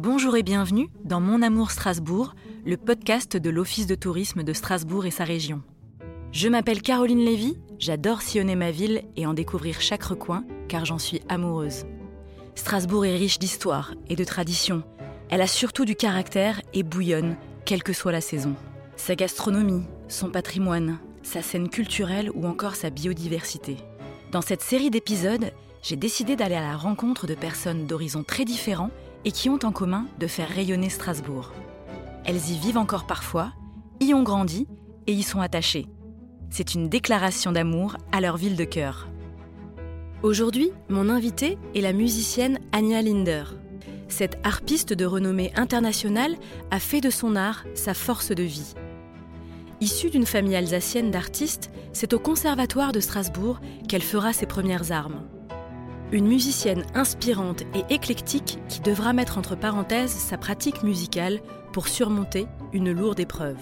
Bonjour et bienvenue dans Mon Amour Strasbourg, le podcast de l'Office de tourisme de Strasbourg et sa région. Je m'appelle Caroline Lévy, j'adore sillonner ma ville et en découvrir chaque recoin car j'en suis amoureuse. Strasbourg est riche d'histoire et de traditions. Elle a surtout du caractère et bouillonne, quelle que soit la saison. Sa gastronomie, son patrimoine, sa scène culturelle ou encore sa biodiversité. Dans cette série d'épisodes, j'ai décidé d'aller à la rencontre de personnes d'horizons très différents et qui ont en commun de faire rayonner Strasbourg. Elles y vivent encore parfois, y ont grandi et y sont attachées. C'est une déclaration d'amour à leur ville de cœur. Aujourd'hui, mon invitée est la musicienne Anya Linder. Cette harpiste de renommée internationale a fait de son art sa force de vie. Issue d'une famille alsacienne d'artistes, c'est au Conservatoire de Strasbourg qu'elle fera ses premières armes. Une musicienne inspirante et éclectique qui devra mettre entre parenthèses sa pratique musicale pour surmonter une lourde épreuve.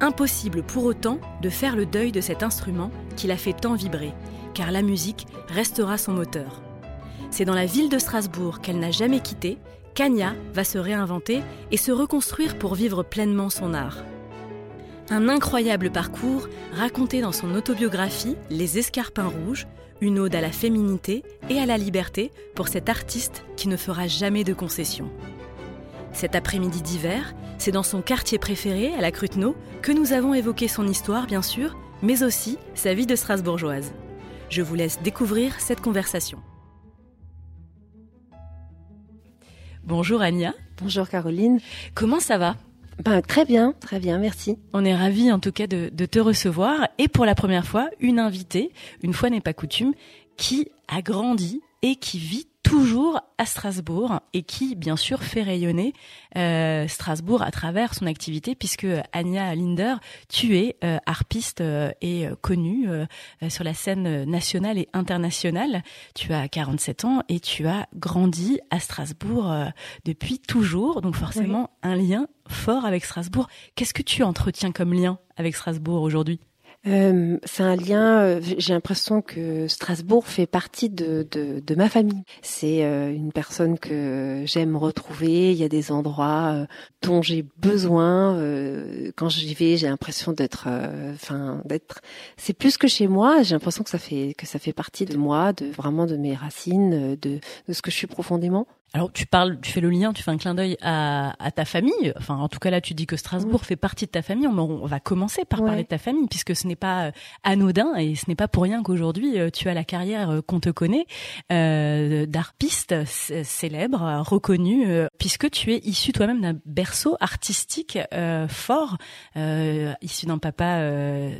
Impossible pour autant de faire le deuil de cet instrument qui l'a fait tant vibrer, car la musique restera son moteur. C'est dans la ville de Strasbourg qu'elle n'a jamais quitté qu'Anya va se réinventer et se reconstruire pour vivre pleinement son art. Un incroyable parcours raconté dans son autobiographie Les Escarpins Rouges, une ode à la féminité et à la liberté pour cet artiste qui ne fera jamais de concessions. Cet après-midi d'hiver, c'est dans son quartier préféré, à la Cruteno, que nous avons évoqué son histoire, bien sûr, mais aussi sa vie de Strasbourgeoise. Je vous laisse découvrir cette conversation. Bonjour Ania. Bonjour Caroline. Comment ça va? Ben, très bien, très bien, merci. On est ravis en tout cas de, de te recevoir et pour la première fois, une invitée, une fois n'est pas coutume, qui a grandi et qui vit toujours à Strasbourg et qui, bien sûr, fait rayonner euh, Strasbourg à travers son activité, puisque Anya Linder, tu es euh, harpiste euh, et connue sur la scène nationale et internationale. Tu as 47 ans et tu as grandi à Strasbourg depuis toujours, donc forcément oui. un lien fort avec Strasbourg. Qu'est-ce que tu entretiens comme lien avec Strasbourg aujourd'hui? Euh, c'est un lien. Euh, j'ai l'impression que Strasbourg fait partie de, de, de ma famille. C'est euh, une personne que j'aime retrouver. Il y a des endroits euh, dont j'ai besoin. Euh, quand j'y vais, j'ai l'impression d'être, enfin, d'être. C'est plus que chez moi. J'ai l'impression que ça fait que ça fait partie de moi, de vraiment de mes racines, de, de ce que je suis profondément. Alors tu parles, tu fais le lien, tu fais un clin d'œil à, à, ta famille. Enfin, en tout cas là, tu dis que Strasbourg mmh. fait partie de ta famille. On, on va commencer par ouais. parler de ta famille, puisque ce n'est pas anodin et ce n'est pas pour rien qu'aujourd'hui tu as la carrière qu'on te connaît euh, d'arpiste célèbre, reconnu, euh, puisque tu es issu toi-même d'un berceau artistique euh, fort, issu d'un papa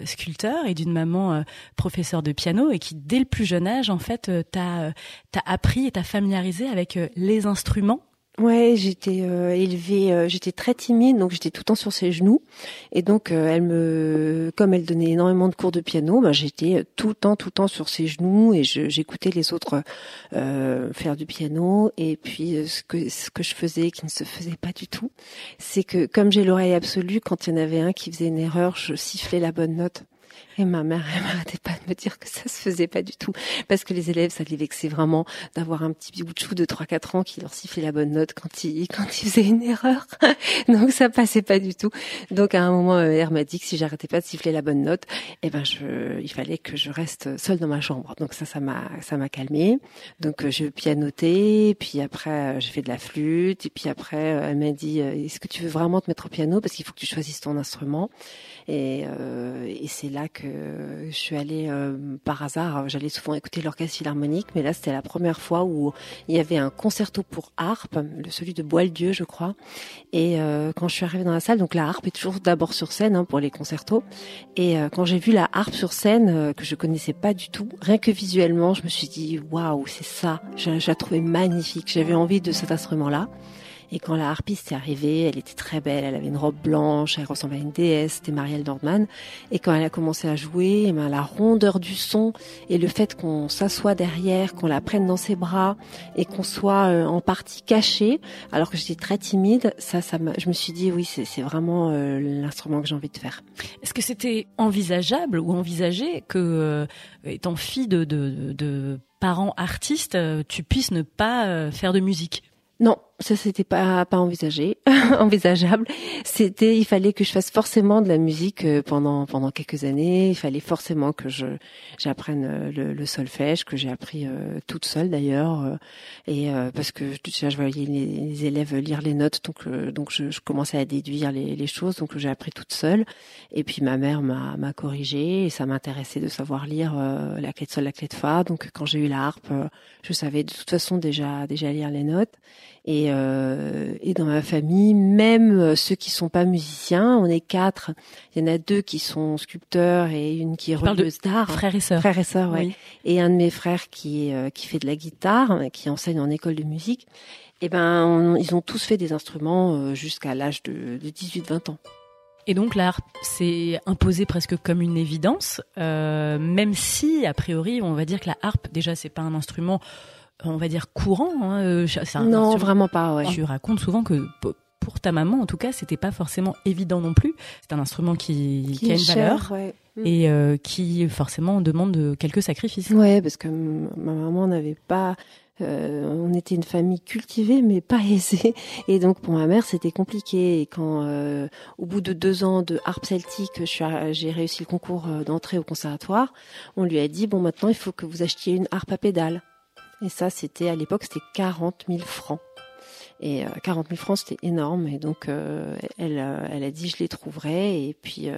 sculpteur et d'une maman professeur de piano, et qui dès le plus jeune âge, en fait, t'a t'a appris et t'a familiarisé avec les instruments Ouais, j'étais euh, élevée, euh, j'étais très timide, donc j'étais tout le temps sur ses genoux. Et donc, euh, elle me, comme elle donnait énormément de cours de piano, bah, j'étais tout le temps, tout le temps sur ses genoux et j'écoutais les autres faire du piano. Et puis, ce que ce que je faisais, qui ne se faisait pas du tout, c'est que comme j'ai l'oreille absolue, quand il y en avait un qui faisait une erreur, je sifflais la bonne note. Et ma mère, elle m'arrêtait pas de me dire que ça se faisait pas du tout. Parce que les élèves, ça les vexait vraiment d'avoir un petit bout de chou de 3-4 ans qui leur sifflait la bonne note quand ils, quand ils faisaient une erreur. Donc ça passait pas du tout. Donc à un moment, ma mère m'a dit que si j'arrêtais pas de siffler la bonne note, eh ben je, il fallait que je reste seule dans ma chambre. Donc ça, ça m'a, ça m'a calmé. Donc je pianotais, puis après j'ai fait de la flûte, et puis après elle m'a dit, est-ce que tu veux vraiment te mettre au piano? Parce qu'il faut que tu choisisses ton instrument. Et, euh, et c'est là que je suis allée euh, par hasard. J'allais souvent écouter l'orchestre philharmonique, mais là c'était la première fois où il y avait un concerto pour harpe, celui de Boieldieu, je crois. Et euh, quand je suis arrivée dans la salle, donc la harpe est toujours d'abord sur scène hein, pour les concertos. Et quand j'ai vu la harpe sur scène que je connaissais pas du tout, rien que visuellement, je me suis dit waouh, c'est ça. Je, je la trouvais magnifique. J'avais envie de cet instrument-là. Et quand la harpiste est arrivée, elle était très belle, elle avait une robe blanche, elle ressemblait à une déesse, c'était Marielle Nordman. Et quand elle a commencé à jouer, eh ben, la rondeur du son et le fait qu'on s'assoit derrière, qu'on la prenne dans ses bras et qu'on soit euh, en partie caché, alors que j'étais très timide, ça, ça je me suis dit oui, c'est vraiment euh, l'instrument que j'ai envie de faire. Est-ce que c'était envisageable ou envisagé que, euh, étant fille de, de, de parents artistes, tu puisses ne pas faire de musique? Non, ça c'était pas pas envisagé, envisageable. C'était, il fallait que je fasse forcément de la musique euh, pendant pendant quelques années. Il fallait forcément que je j'apprenne euh, le, le, solfège que j'ai appris euh, toute seule d'ailleurs, et parce que déjà je voyais les, élèves lire les notes, donc donc je, je, commençais à déduire les, les choses, donc j'ai appris toute seule. Et puis ma mère m'a m'a corrigé et ça m'intéressait de savoir lire la clé de sol, la clé de fa. Donc quand j'ai eu la harpe, je savais de toute façon déjà déjà lire les notes. Et, euh, et dans ma famille, même euh, ceux qui sont pas musiciens, on est quatre. Il y en a deux qui sont sculpteurs et une qui est relieuse d'art. Frères et sœurs. Frères et sœurs, oui. Et un de mes frères qui est, euh, qui fait de la guitare, qui enseigne en école de musique. Et eh ben, ils ont tous fait des instruments euh, jusqu'à l'âge de, de 18-20 ans. Et donc l'art s'est imposé presque comme une évidence, euh, même si a priori on va dire que la harpe déjà c'est pas un instrument on va dire courant. Hein, euh, non, vraiment pas. Ouais. Tu racontes souvent que pour ta maman, en tout cas, c'était pas forcément évident non plus. C'est un instrument qui, qui, a une valeur mm. et euh, qui forcément demande quelques sacrifices. Ouais, parce que ma maman n'avait pas. Euh, on était une famille cultivée mais pas aisée et donc pour ma mère c'était compliqué et quand au bout de deux ans de harpe celtique j'ai réussi le concours d'entrée au conservatoire on lui a dit bon maintenant il faut que vous achetiez une harpe à pédale et ça, c'était à l'époque, c'était 40 000 francs. Et 40 euh, 000 francs, c'était énorme. Et donc, euh, elle, euh, elle a dit, je les trouverai. Et puis,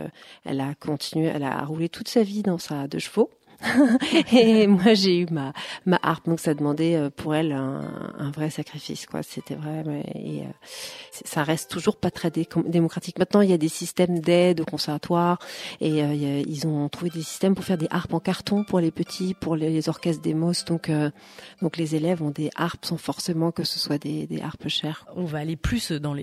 elle a continué, elle a roulé toute sa vie dans sa deux chevaux. et moi j'ai eu ma ma harpe donc ça demandait euh, pour elle un, un vrai sacrifice quoi. C'était vrai et euh, ça reste toujours pas très démocratique. Maintenant il y a des systèmes d'aide au conservatoire et euh, ils ont trouvé des systèmes pour faire des harpes en carton pour les petits pour les, orchestres d'Emos donc donc les élèves ont des harpes sans forcément que ce soit des, des harpes chères. On va aller plus dans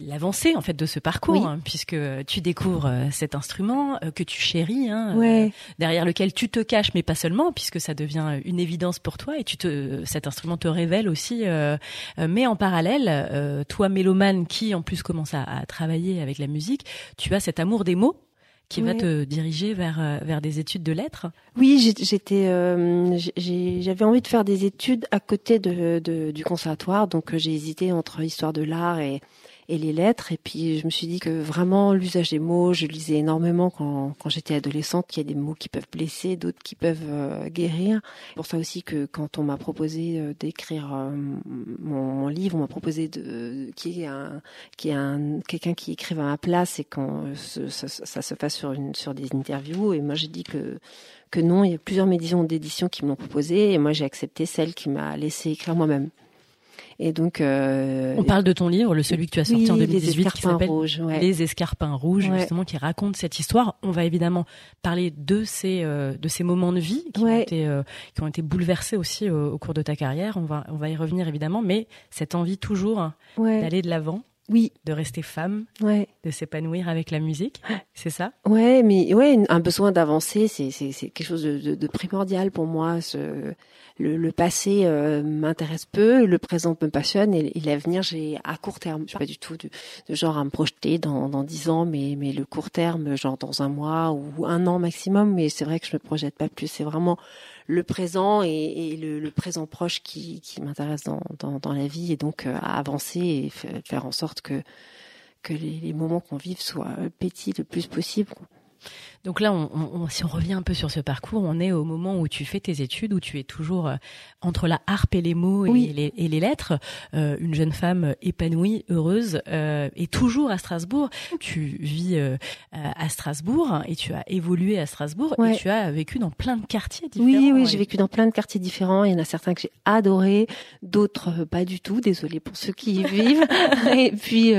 l'avancée en fait de ce parcours hein, puisque tu découvres cet instrument que tu chéris hein, ouais. derrière lequel tu te mais pas seulement, puisque ça devient une évidence pour toi et tu te, cet instrument te révèle aussi. Euh, euh, mais en parallèle, euh, toi, mélomane, qui en plus commence à, travailler avec la musique, tu as cet amour des mots qui va te diriger vers vers des études de lettres. Oui, j'étais, j'avais envie de faire des études à côté de, du conservatoire, donc j'ai hésité entre histoire de l'art et et les lettres. Et puis je me suis dit que vraiment l'usage des mots, je lisais énormément quand, quand j'étais adolescente, qu'il y a des mots qui peuvent blesser, d'autres qui peuvent euh, guérir. Pour ça aussi que quand on m'a proposé euh, d'écrire euh, mon, livre, on m'a proposé de qui est un qui est un quelqu'un qui écrive à ma place et quand ça, ça, se fasse sur une sur des interviews. Et moi j'ai dit que que non, il y a plusieurs maisons d'édition qui m'ont proposé et moi j'ai accepté celle qui m'a laissé écrire moi-même. Et donc, euh, on parle de ton livre, le celui que tu as sorti en 2018, qui s'appelle Les Escarpins rouges, justement, qui raconte cette histoire. On va évidemment parler de ces euh, de ces moments de vie qui ont été euh, qui ont été bouleversés aussi au cours de ta carrière. On va on va y revenir évidemment, mais cette envie toujours d'aller de l'avant. Oui. De rester femme, ouais. de s'épanouir avec la musique, c'est ça? Ouais, mais ouais, un besoin d'avancer, c'est c'est quelque chose de, de, de, primordial pour moi. Ce, le, le passé euh, m'intéresse peu, le présent me passionne et, l'avenir, j'ai à court terme. Je suis pas du tout de, genre à me projeter dans dans dix ans, mais mais le court terme, genre dans un mois ou un an maximum. Mais c'est vrai que je me projette pas plus. C'est vraiment le présent et, le, présent proche qui, m'intéresse dans, la vie et donc euh, à avancer et faire en sorte que les, moments qu'on vive soient petits le plus possible. Donc là, on, si on revient un peu sur ce parcours, on est au moment où tu fais tes études, où tu es toujours euh, entre la harpe et les mots et, les, et les, lettres, euh, une jeune femme épanouie, heureuse, euh, et toujours à Strasbourg. Tu vis euh, à Strasbourg et tu as évolué à Strasbourg et tu as vécu dans plein de quartiers différents. Oui, oui, j'ai vécu dans plein de quartiers différents. Il y en a certains que j'ai adorés, d'autres pas du tout. Désolée pour ceux qui y vivent. et puis,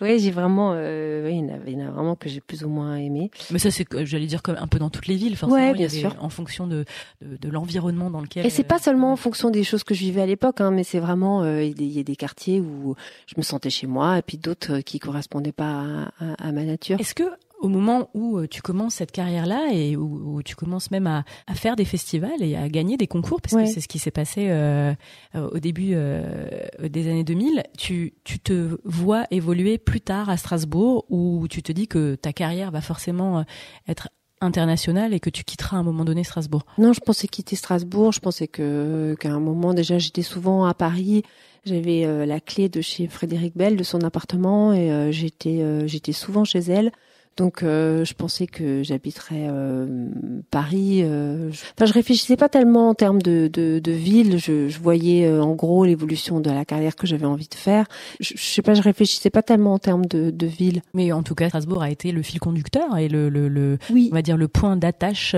ouais, j'ai vraiment, il y, en a, il y en a vraiment que j'ai plus ou moins aimé. Mais ça, c'est j'allais dire comme un peu dans toutes les villes, forcément. bien sûr. En fonction de, de, de l'environnement dans lequel. Et c'est pas seulement en fonction des choses que je vivais à l'époque, hein, mais c'est vraiment euh, il y, a des quartiers où je me sentais chez moi et puis d'autres qui correspondaient pas à, à, ma nature. Est-ce que au moment où euh, tu commences cette carrière-là et où, où, tu commences même à, à, faire des festivals et à gagner des concours, parce que c'est ce qui s'est passé euh, au début euh, des années 2000, tu, tu te vois évoluer plus tard à Strasbourg où tu te dis que ta carrière va forcément être international et que tu quitteras à un moment donné Strasbourg Non, je pensais quitter Strasbourg. Je pensais que qu'à un moment déjà j'étais souvent à Paris. J'avais euh, la clé de chez Frédéric Bell de son appartement et euh, j'étais euh, j'étais souvent chez elle. Donc euh, je pensais que j'habiterais euh, Paris. Euh, je... Enfin, je réfléchissais pas tellement en termes de, de, de ville. Je, je voyais en gros l'évolution de la carrière que j'avais envie de faire. Je, je, sais pas, je réfléchissais pas tellement en termes de, de ville. Mais en tout cas, Strasbourg a été le fil conducteur et le, le, le oui. on va dire le point d'attache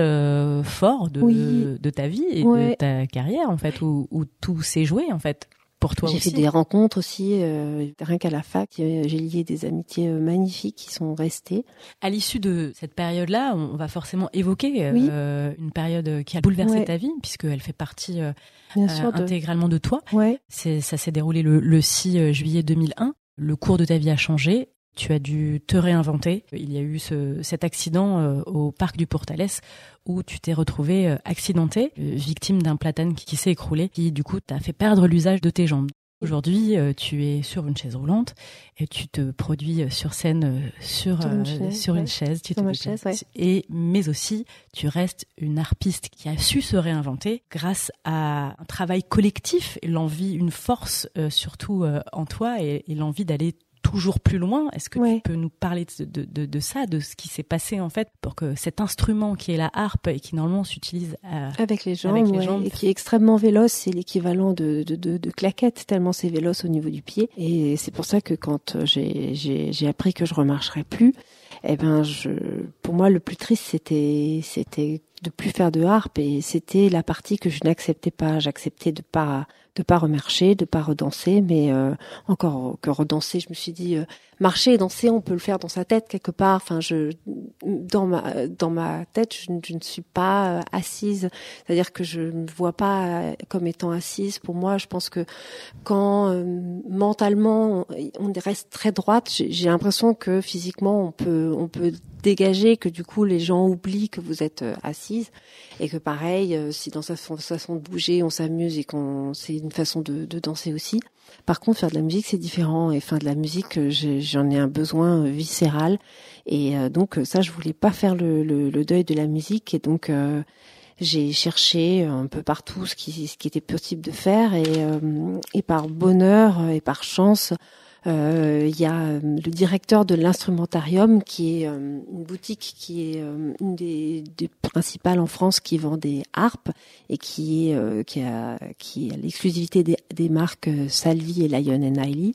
fort de, oui. de ta vie et ouais. de ta carrière en fait, où, où tout s'est joué en fait pour toi J'ai fait des rencontres aussi, euh, rien qu'à la fac. J'ai lié des amitiés euh, magnifiques qui sont restées. À l'issue de cette période-là, on va forcément évoquer oui. euh, une période qui a bouleversé ouais. ta vie, puisqu'elle fait partie euh, Bien sûr, de... intégralement de toi. Ouais. Ça s'est déroulé le, le 6 juillet 2001. Le cours de ta vie a changé tu as dû te réinventer. Il y a eu ce, cet accident euh, au parc du Portales où tu t'es retrouvé euh, accidenté, euh, victime d'un platane qui, qui s'est écroulé, qui du coup t'a fait perdre l'usage de tes jambes. Aujourd'hui, tu es sur une chaise roulante et tu te produis sur scène sur sur une chaise, sur ouais. une chaise, tu sur te ma chaise, ouais. et mais aussi tu restes une harpiste qui a su se réinventer grâce à un travail collectif l'envie, une force euh, surtout euh, en toi et, et l'envie d'aller toujours plus loin. Est-ce que ouais. tu peux nous parler de, de, de, de ça, de ce qui s'est passé en fait pour que cet instrument qui est la harpe et qui normalement s'utilise avec les jambes, avec les ouais, jambes. et qui est extrêmement véloce, c'est l'équivalent de, de, de, de claquette tellement c'est véloce au niveau du pied. Et c'est pour ça que quand j'ai appris que je remarcherais plus, eh ben je, pour moi le plus triste c'était c'était de plus faire de harpe et c'était la partie que je n'acceptais pas. J'acceptais de pas de pas remarcher, de pas redanser, mais euh, encore que redanser, je me suis dit euh, marcher et danser, on peut le faire dans sa tête quelque part. Enfin, je dans ma dans ma tête, je, ne suis pas euh, assise, c'est-à-dire que je ne me vois pas comme étant assise. Pour moi, je pense que quand euh, mentalement on, on reste très droite, j'ai l'impression que physiquement on peut on peut dégager, que du coup les gens oublient que vous êtes assise. Et que pareil, si dans sa façon de bouger on s'amuse et qu'on c'est une façon de, de, danser aussi. Par contre, faire de la musique c'est différent. Et faire de la musique j'en ai un besoin viscéral. Et euh, donc ça je voulais pas faire le, le, deuil de la musique. Et donc euh, j'ai cherché un peu partout ce qui, ce qui était possible de faire. Et, euh, et par bonheur et par chance il euh, y a le directeur de l'instrumentarium qui est euh, une boutique qui est euh, une des, des, principales en France qui vend des harpes et qui est qui a qui a l'exclusivité des, des, marques Salvi et Lion and Hailey.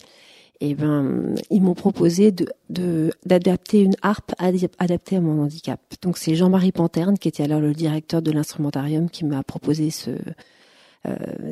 Et ben ils m'ont proposé de d'adapter une harpe adaptée à mon handicap. Donc c'est Jean-Marie Panterne qui était alors le directeur de l'instrumentarium qui m'a proposé ce euh,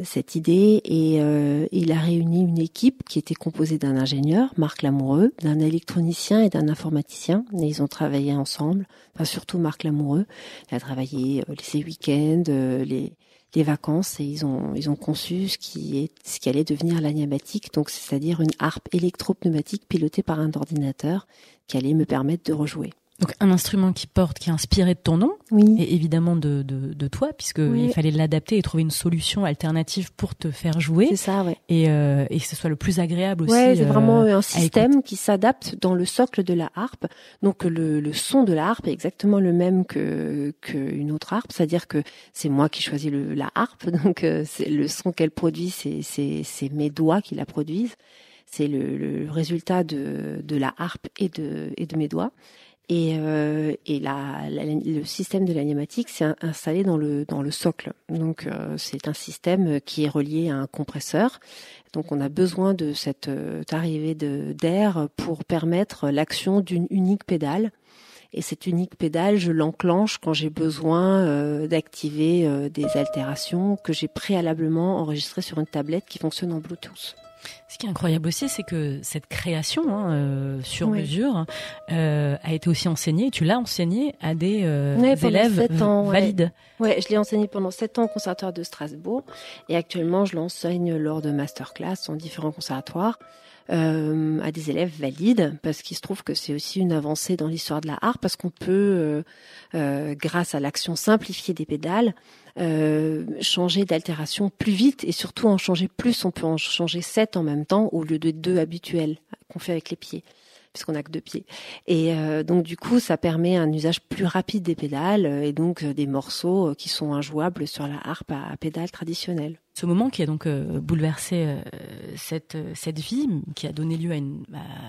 cette idée et euh, il a réuni une équipe qui était composée d'un ingénieur, Marc Lamoureux, d'un électronicien et d'un informaticien. Et ils ont travaillé ensemble, enfin surtout Marc Lamoureux. Il a travaillé euh, ses week-ends, euh, les, les vacances et ils ont ils ont conçu ce qui est ce qui allait devenir l'aniamatique, donc c'est-à-dire une harpe électropneumatique pilotée par un ordinateur qui allait me permettre de rejouer. Donc un instrument qui porte, qui est inspiré de ton nom, oui. et évidemment de, de, de toi, puisque oui. il fallait l'adapter et trouver une solution alternative pour te faire jouer. C'est ça, ouais. Et, euh, et que ce soit le plus agréable aussi. Ouais, c'est vraiment euh, un système qui s'adapte dans le socle de la harpe. Donc le, le son de la harpe est exactement le même que qu'une autre harpe, c'est-à-dire que c'est moi qui choisis le, la harpe, donc euh, c'est le son qu'elle produit, c'est mes doigts qui la produisent. C'est le, le résultat de, de la harpe et de, et de mes doigts. Et, euh, la, la, le système de l'animatique s'est installé dans le socle. Donc euh, c'est un système qui est relié à un compresseur. Donc on a besoin de cette euh, arrivée d'air pour permettre l'action d'une unique pédale. Et cette unique pédale, je l'enclenche quand j'ai besoin d'activer des altérations que j'ai préalablement enregistrées sur une tablette qui fonctionne en Bluetooth. Ce qui est incroyable aussi, c'est que cette création hein, euh, sur oui. mesure euh, a été aussi enseignée. Tu l'as enseignée à des euh, oui, élèves ans, valides. Ouais. ouais je l'ai enseignée pendant sept ans au conservatoire de Strasbourg et actuellement je l'enseigne lors de masterclass dans différents conservatoires. Euh, à des élèves valides parce qu'il se trouve que c'est aussi une avancée dans l'histoire de la harpe parce qu'on peut, euh, euh, grâce à l'action simplifiée des pédales, euh, changer d'altération plus vite et surtout en changer plus. On peut en changer sept en même temps au lieu de deux habituels qu'on fait avec les pieds. puisqu'on a que deux pieds. Et donc du coup, ça permet un usage plus rapide des pédales et donc des morceaux qui sont injouables sur la harpe à pédales traditionnelles. Ce moment qui a donc euh, bouleversé euh, cette euh, cette vie, qui a donné lieu à une,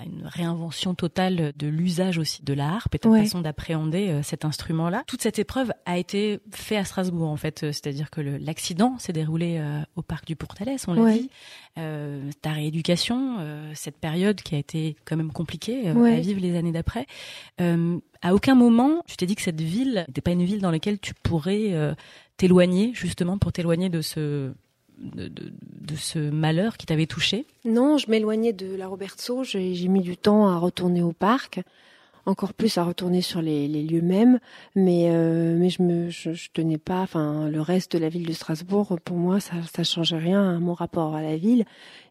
une réinvention totale de l'usage aussi de la harpe et de la façon d'appréhender cet instrument-là. Toute cette épreuve a été faite à Strasbourg en fait, c'est-à-dire que l'accident s'est déroulé au parc du Pourtalès, on l'a dit. ta rééducation, cette période qui a été quand même compliquée à vivre les années d'après. à aucun moment, tu t'es dit que cette ville n'était pas une ville dans laquelle tu pourrais t'éloigner justement pour t'éloigner de ce de, ce malheur qui t'avait touché? Non, je m'éloignais de la Robertso. J'ai mis du temps à retourner au parc, encore plus à retourner sur les, lieux mêmes. Mais euh, mais je me je, tenais pas. Enfin, le reste de la ville de Strasbourg, pour moi, ça ça changeait rien à mon rapport à la ville.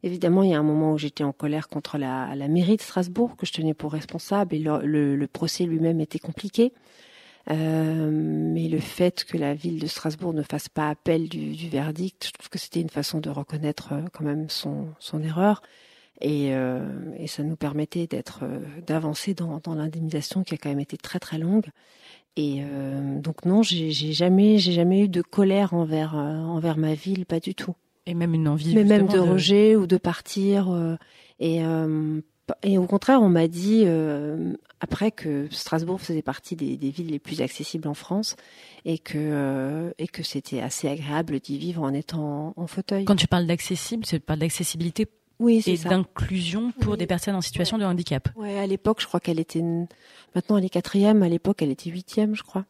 Évidemment, il y a un moment où j'étais en colère contre la, la mairie de Strasbourg que je tenais pour responsable et le procès lui-même était compliqué. Euh, mais le fait que la ville de Strasbourg ne fasse pas appel du, du verdict, je trouve que c'était une façon de reconnaître euh, quand même son, son erreur. Et, euh, et, ça nous permettait d'être d'avancer dans, dans l'indemnisation qui a quand même été très très longue. Et euh, donc non, j'ai jamais j'ai jamais eu de colère envers envers ma ville, pas du tout. Et même une envie. Mais même de, de, rejet ou de partir. et et au contraire, on m'a dit euh, après que Strasbourg faisait partie des, des, villes les plus accessibles en France et que euh, et que c'était assez agréable d'y vivre en étant en, fauteuil. Quand tu parles d'accessible, tu parles d'accessibilité oui, et d'inclusion pour des personnes en situation de handicap. Ouais, à l'époque, je crois qu'elle était maintenant elle est quatrième. À l'époque, elle était huitième, je crois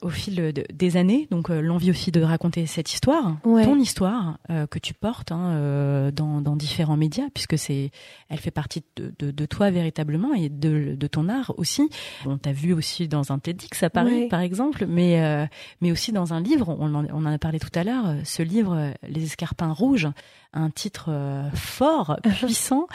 au fil des années, donc euh, l'envie aussi de raconter cette histoire, ton histoire euh, que tu portes hein, euh, dans, dans, différents médias, puisque c'est, elle fait partie de, de, de, toi véritablement et de, de ton art aussi. On t'a vu aussi dans un TEDx à Paris, par exemple, mais mais aussi dans un livre. On en, on en a parlé tout à l'heure. Ce livre, Les Escarpins rouges, un titre fort, puissant,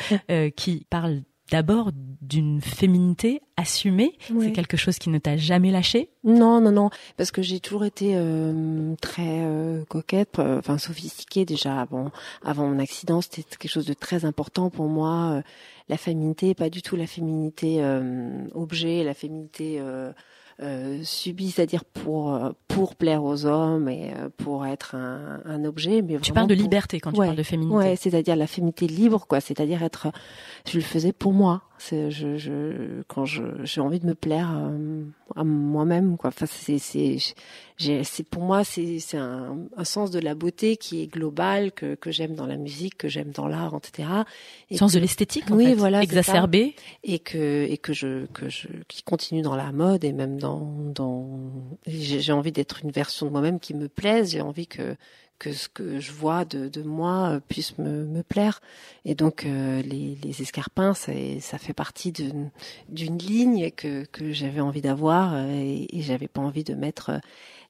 qui parle d'abord d'une féminité assumée. C'est quelque chose qui ne t'a jamais lâché? Non, non, non, parce que j'ai toujours été euh, très euh, coquette, euh, enfin sophistiquée déjà. Bon, avant mon accident, c'était quelque chose de très important pour moi. la féminité, pas du tout la féminité objet, la féminité euh, subi, c'est-à-dire pour euh, pour plaire aux hommes et euh, pour être un, un objet. Mais tu parles de liberté quand tu parles de féminité. Ouais, c'est-à-dire la féminité libre, quoi. C'est-à-dire être, je le faisais pour moi. C'est, je, je, quand je, j'ai envie de me plaire à moi-même, quoi. Enfin, c'est, c'est, j'ai, c'est pour moi, c'est, c'est un, un, sens de la beauté qui est global que que j'aime dans la musique, que j'aime dans l'art, etc. Et sens de l'esthétique, oui, fait, voilà, exacerbé, et que et que je que je qui continue dans la mode et même dans dans, j'ai envie d'être une version de moi-même qui me plaise. J'ai envie que que ce que je vois de, de moi euh, puisse me, me plaire. Et donc euh, les, les escarpins, ça, ça fait partie d'une ligne que, que j'avais envie d'avoir euh, et, et j'avais pas envie de mettre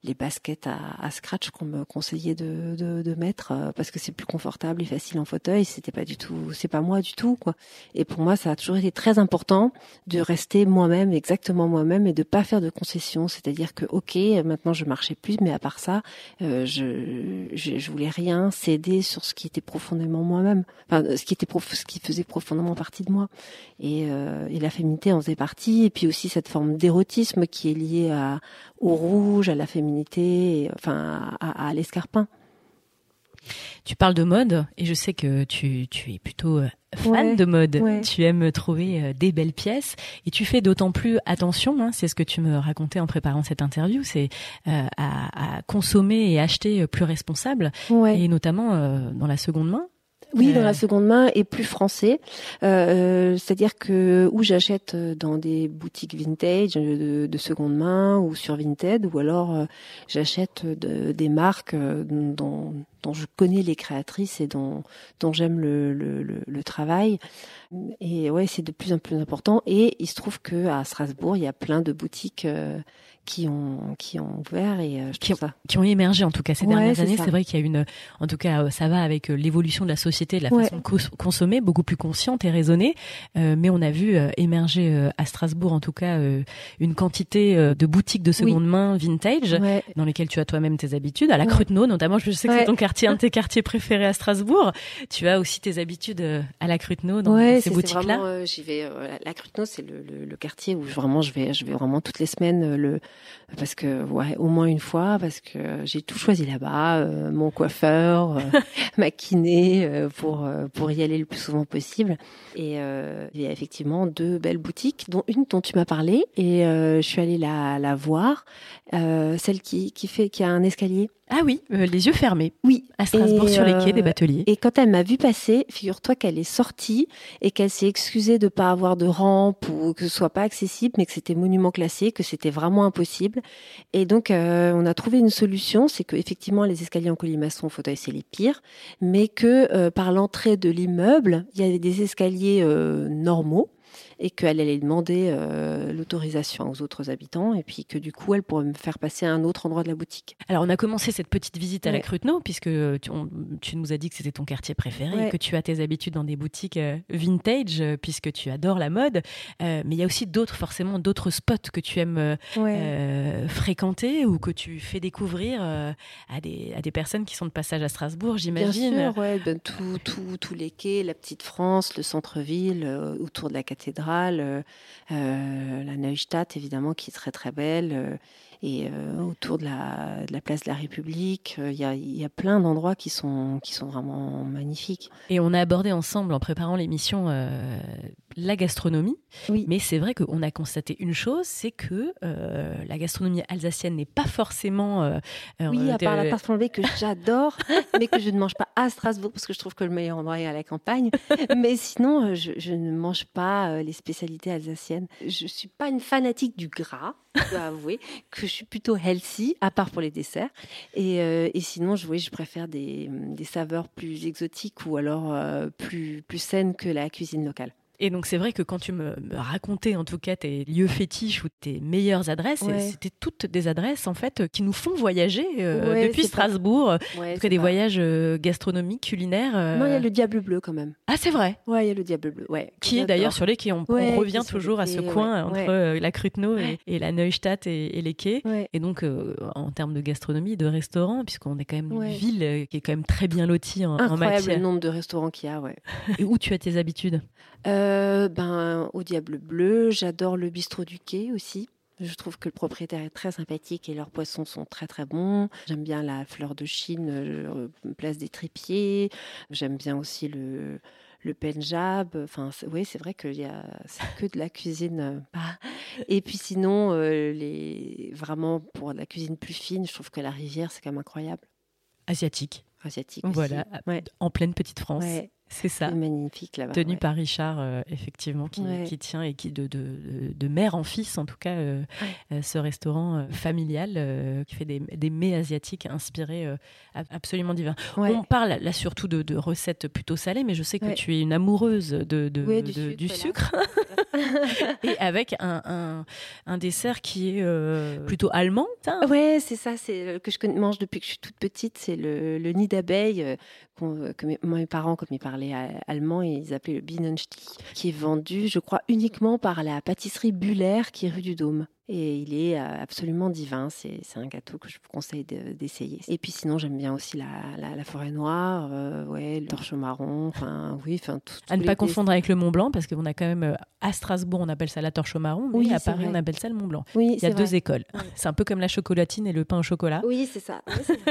les baskets à, à scratch qu'on me conseillait de, de, de mettre euh, parce que c'est plus confortable et facile en fauteuil. C'était pas du tout, c'est pas moi du tout quoi. Et pour moi, ça a toujours été très important de rester moi-même, exactement moi-même, et de pas faire de concessions. C'est-à-dire que ok, maintenant je marchais plus, mais à part ça, euh, je, je, je voulais rien céder sur ce qui était profondément moi-même, enfin ce qui était prof, ce qui faisait profondément partie de moi. Et, euh, et la féminité en faisait partie, et puis aussi cette forme d'érotisme qui est liée à, au rouge, à la féminité, enfin à, à l'escarpin. Tu parles de mode et je sais que tu, tu es plutôt euh, fan de mode. Tu aimes trouver euh, des belles pièces et tu fais d'autant plus attention, hein, c'est ce que tu me racontais en préparant cette interview, c'est euh, à, à, consommer et acheter plus responsable et notamment dans la seconde main. Oui, dans la seconde main et plus français. Euh, C'est-à-dire que où j'achète dans des boutiques vintage de, de, seconde main ou sur Vinted, ou alors euh, j'achète des marques euh, dont, dont, je connais les créatrices et dont, dont j'aime le, le, le, travail. Et ouais, c'est de plus en plus important. Et il se trouve que à Strasbourg, il y a plein de boutiques euh, qui ont qui ont ouvert et euh, qui, ont, qui ont émergé en tout cas ces dernières années. C'est vrai qu'il y a une, en tout cas, ça va avec euh, l'évolution de la société, de la façon de consommer, beaucoup plus consciente et raisonnée. Euh, mais on a vu émerger à Strasbourg, en tout cas, une quantité de boutiques de seconde main vintage dans lesquelles tu as toi-même tes habitudes. À la ouais. notamment, je sais que c'est ton quartier, un de tes quartiers préférés à Strasbourg. Tu as aussi tes habitudes à la Cruteno dans ces boutiques-là. j'y vais. la Cruteno, c'est le, le, quartier où vraiment je vais, je vais vraiment toutes les semaines le parce que ouais, au moins une fois parce que j'ai tout choisi là-bas, mon coiffeur, ma kiné pour pour y aller le plus souvent possible. Et il y a effectivement deux belles boutiques, dont une dont tu m'as parlé et je suis allée la, la voir, celle qui qui fait qui a un escalier. Ah oui, euh, les yeux fermés. Oui. À Strasbourg, sur les quais des euh, bateliers. Et quand elle m'a vu passer, figure-toi qu'elle est sortie et qu'elle s'est excusée de ne pas avoir de rampe ou que ce soit pas accessible, mais que c'était monument classé, que c'était vraiment impossible. Et donc, euh, on a trouvé une solution, c'est que effectivement, les escaliers en colimaçon fauteuil, c'est les pires, mais que par l'entrée de l'immeuble, il y avait des escaliers normaux et qu'elle allait demander euh, l'autorisation aux autres habitants et puis que du coup elle pourrait me faire passer à un autre endroit de la boutique. Alors on a commencé cette petite visite à la Cruteno puisque tu, nous as dit que c'était ton quartier préféré, que tu as tes habitudes dans des boutiques euh, vintage euh, puisque tu adores la mode, mais il y a aussi d'autres forcément d'autres spots que tu aimes fréquenter ou que tu fais découvrir à, des, à des personnes qui sont de passage à Strasbourg, j'imagine. Bien sûr, ouais, ben, tous les quais, la petite France, le centre-ville, autour de la cathédrale euh, euh, la Neustadt évidemment qui est très très belle, euh, et autour de la, place de la République, il y, a, y, a, plein d'endroits qui sont, qui sont vraiment magnifiques. Et on a abordé ensemble en préparant l'émission la gastronomie. Oui. Mais c'est vrai qu'on a constaté une chose, c'est que euh, la gastronomie alsacienne n'est pas forcément. Euh, euh, oui, à part la tarte flambée que j'adore, mais que je ne mange pas à Strasbourg parce que je trouve que le meilleur endroit est à la campagne. mais sinon, je, ne mange pas les spécialités alsaciennes. Je suis pas une fanatique du gras. Je dois avouer que je suis plutôt healthy, à part pour les desserts. Et, et sinon, je, oui, je préfère des, des, saveurs plus exotiques ou alors plus, plus saines que la cuisine locale. Et donc c'est vrai que quand tu me, racontais en tout cas tes lieux fétiches ou tes meilleures adresses, c'était toutes des adresses en fait qui nous font voyager euh, depuis Strasbourg, ouais, des voyages euh, gastronomiques, culinaires. Euh. Non, il y a le Diable Bleu quand même. Ah c'est vrai. Ouais, il y a le Diable Bleu. Ouais. Qui est d'ailleurs sur les quais. On, revient toujours à ce coin entre la Cruteno et, la Neustadt et, les quais. Et donc en termes de gastronomie, de restaurants, puisqu'on est quand même une ville qui est quand même très bien lotie en, Incroyable en matière. le nombre de restaurants qu'il y a, ouais. et où tu as tes habitudes? Euh, ben, au Diable Bleu, j'adore le bistrot du quai aussi. Je trouve que le propriétaire est très sympathique et leurs poissons sont très très bons. J'aime bien la fleur de Chine, euh, place des trépieds. J'aime bien aussi le, le Penjab. Enfin, oui, c'est vrai que c'est que de la cuisine. Euh. Et puis sinon, les, vraiment pour la cuisine plus fine, je trouve que la rivière, c'est quand même incroyable. Asiatique. Asiatique. Voilà, en pleine petite France. C'est ça. magnifique là-bas. Tenu par Richard, euh, effectivement, qui, tient et qui, de, de, mère en fils, en tout cas, euh, euh, ce restaurant familial qui fait des, des mets asiatiques inspirés absolument divins. On parle là surtout de, recettes plutôt salées, mais je sais que tu es une amoureuse de, du sucre. et avec un, un, dessert qui est plutôt allemand. Hein? Ouais, c'est ça, c'est que je mange depuis que je suis toute petite, c'est le, le nid d'abeille que mes, parents, comme ils parlaient allemand, ils appelaient le Bienenstich, qui est vendu, je crois, uniquement par la pâtisserie Buller, qui est rue du Dôme. Et il est euh, absolument divin. C'est un gâteau que je vous conseille d'essayer. Et puis sinon, j'aime bien aussi la, forêt noire, euh, ouais, le torche marron. Enfin, oui, enfin tout. À ne pas confondre avec le Mont Blanc, parce qu'on a quand même euh, à Strasbourg, on appelle ça la torche marron, mais oui, à Paris, on appelle ça le Mont Blanc. Oui, il y a deux écoles. C'est un peu comme la chocolatine et le pain au chocolat. Oui, c'est ça.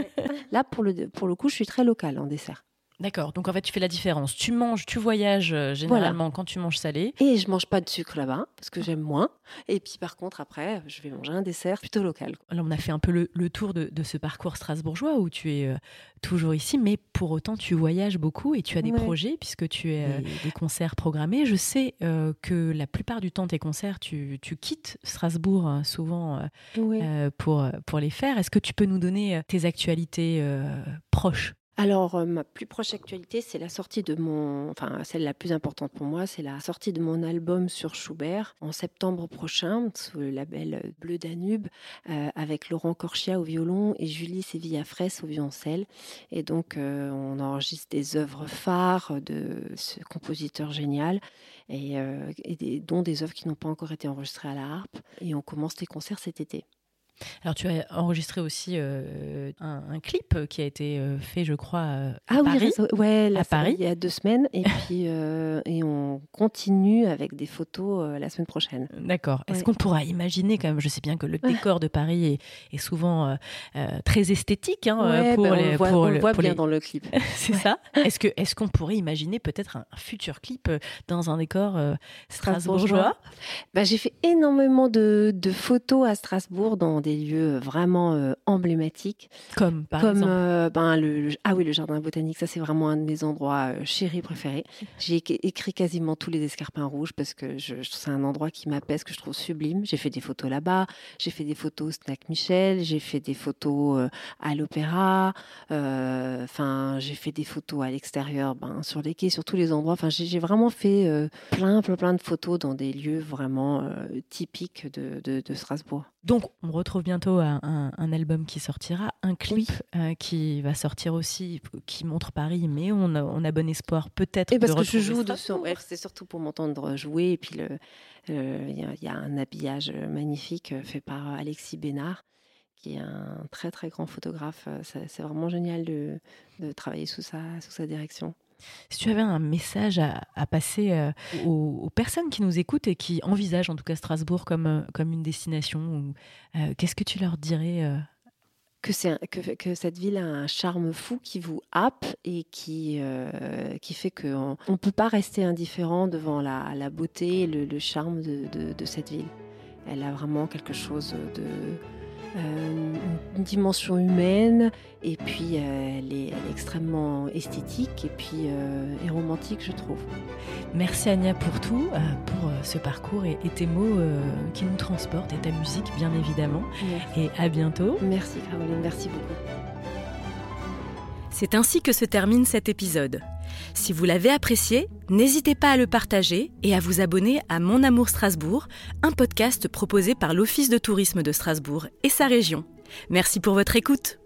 Là, pour le, pour le coup, je suis très locale en dessert. D'accord. Donc en fait, tu fais la différence. Tu manges, tu voyages euh, généralement quand tu manges salé. Et je mange pas de sucre là-bas parce que j'aime moins. Et puis par contre, après, je vais manger un dessert plutôt local. Alors on a fait un peu le, tour de, ce parcours strasbourgeois où tu es euh, toujours ici, mais pour autant tu voyages beaucoup et tu as des projets puisque tu as euh, des concerts programmés. Je sais que la plupart du temps tes concerts, tu, quittes Strasbourg hein, souvent pour, pour les faire. Est-ce que tu peux nous donner tes actualités proches? Alors, euh, ma plus proche actualité, c'est la sortie de mon, enfin, celle la plus importante pour moi, c'est la sortie de mon album sur Schubert en septembre prochain, sous le label Bleu Danube, euh, avec Laurent Corchia au violon et Julie Sévilla-Fraisse au violoncelle. Et donc, euh, on enregistre des œuvres phares de ce compositeur génial. Et, dont des œuvres qui n'ont pas encore été enregistrées à la harpe. Et on commence les concerts cet été. Alors tu as enregistré aussi euh, un, clip qui a été euh, fait, je crois, euh, à ah Paris. oui, ouais, à Paris. Il y a deux semaines, et puis et on continue avec des photos la semaine prochaine. D'accord. Est-ce qu'on pourra imaginer quand même Je sais bien que le décor de Paris est, souvent très esthétique hein, pour les. On voit, pour le, voit bien dans le clip. C'est ça. Est-ce qu'on pourrait imaginer peut-être un, futur clip dans un décor strasbourgeois bah, j'ai fait énormément de, de photos à Strasbourg dans des lieux vraiment euh, emblématiques. Comme par comme, exemple euh, ben, le, ah oui, le jardin botanique, ça c'est vraiment un de mes endroits euh, chéris préférés. J'ai écrit quasiment tous les escarpins rouges parce que je, c'est un endroit qui m'apaise, que je trouve sublime. J'ai fait des photos là-bas, j'ai fait des photos au Snack Michel, j'ai fait des photos à l'opéra, enfin j'ai fait des photos à l'extérieur, ben, sur les quais, sur tous les endroits. Enfin j'ai vraiment fait plein, plein, plein de photos dans des lieux vraiment typiques de, de, de Strasbourg. Donc, on retrouve bientôt un, un, album qui sortira, un clip euh, qui va sortir aussi, qui montre Paris, mais on a, on a bon espoir peut-être. Et parce que je joue dessus, c'est surtout pour m'entendre jouer. Et puis, il y, a un habillage magnifique euh, fait par Alexis Bénard qui est un très très grand photographe. Euh, c'est vraiment génial de, de travailler sous sa, sous sa direction. Si tu avais un message à, passer euh, aux, personnes qui nous écoutent et qui envisagent en tout cas Strasbourg comme, euh, comme une destination, euh, qu'est-ce que tu leur dirais que, cette ville a un charme fou qui vous happe et qui, qui fait qu'on ne peut pas rester indifférent devant la, beauté et le, charme de, cette ville. Elle a vraiment quelque chose de, une dimension humaine et puis euh, elle, est, extrêmement esthétique et puis euh, et romantique je trouve. Merci Anya pour tout, pour ce parcours et, tes mots qui nous transportent et ta musique bien évidemment. Et à bientôt. Merci Caroline, merci beaucoup. C'est ainsi que se termine cet épisode. Si vous l'avez apprécié, n'hésitez pas à le partager et à vous abonner à Mon Amour Strasbourg, un podcast proposé par l'Office de tourisme de Strasbourg et sa région. Merci pour votre écoute.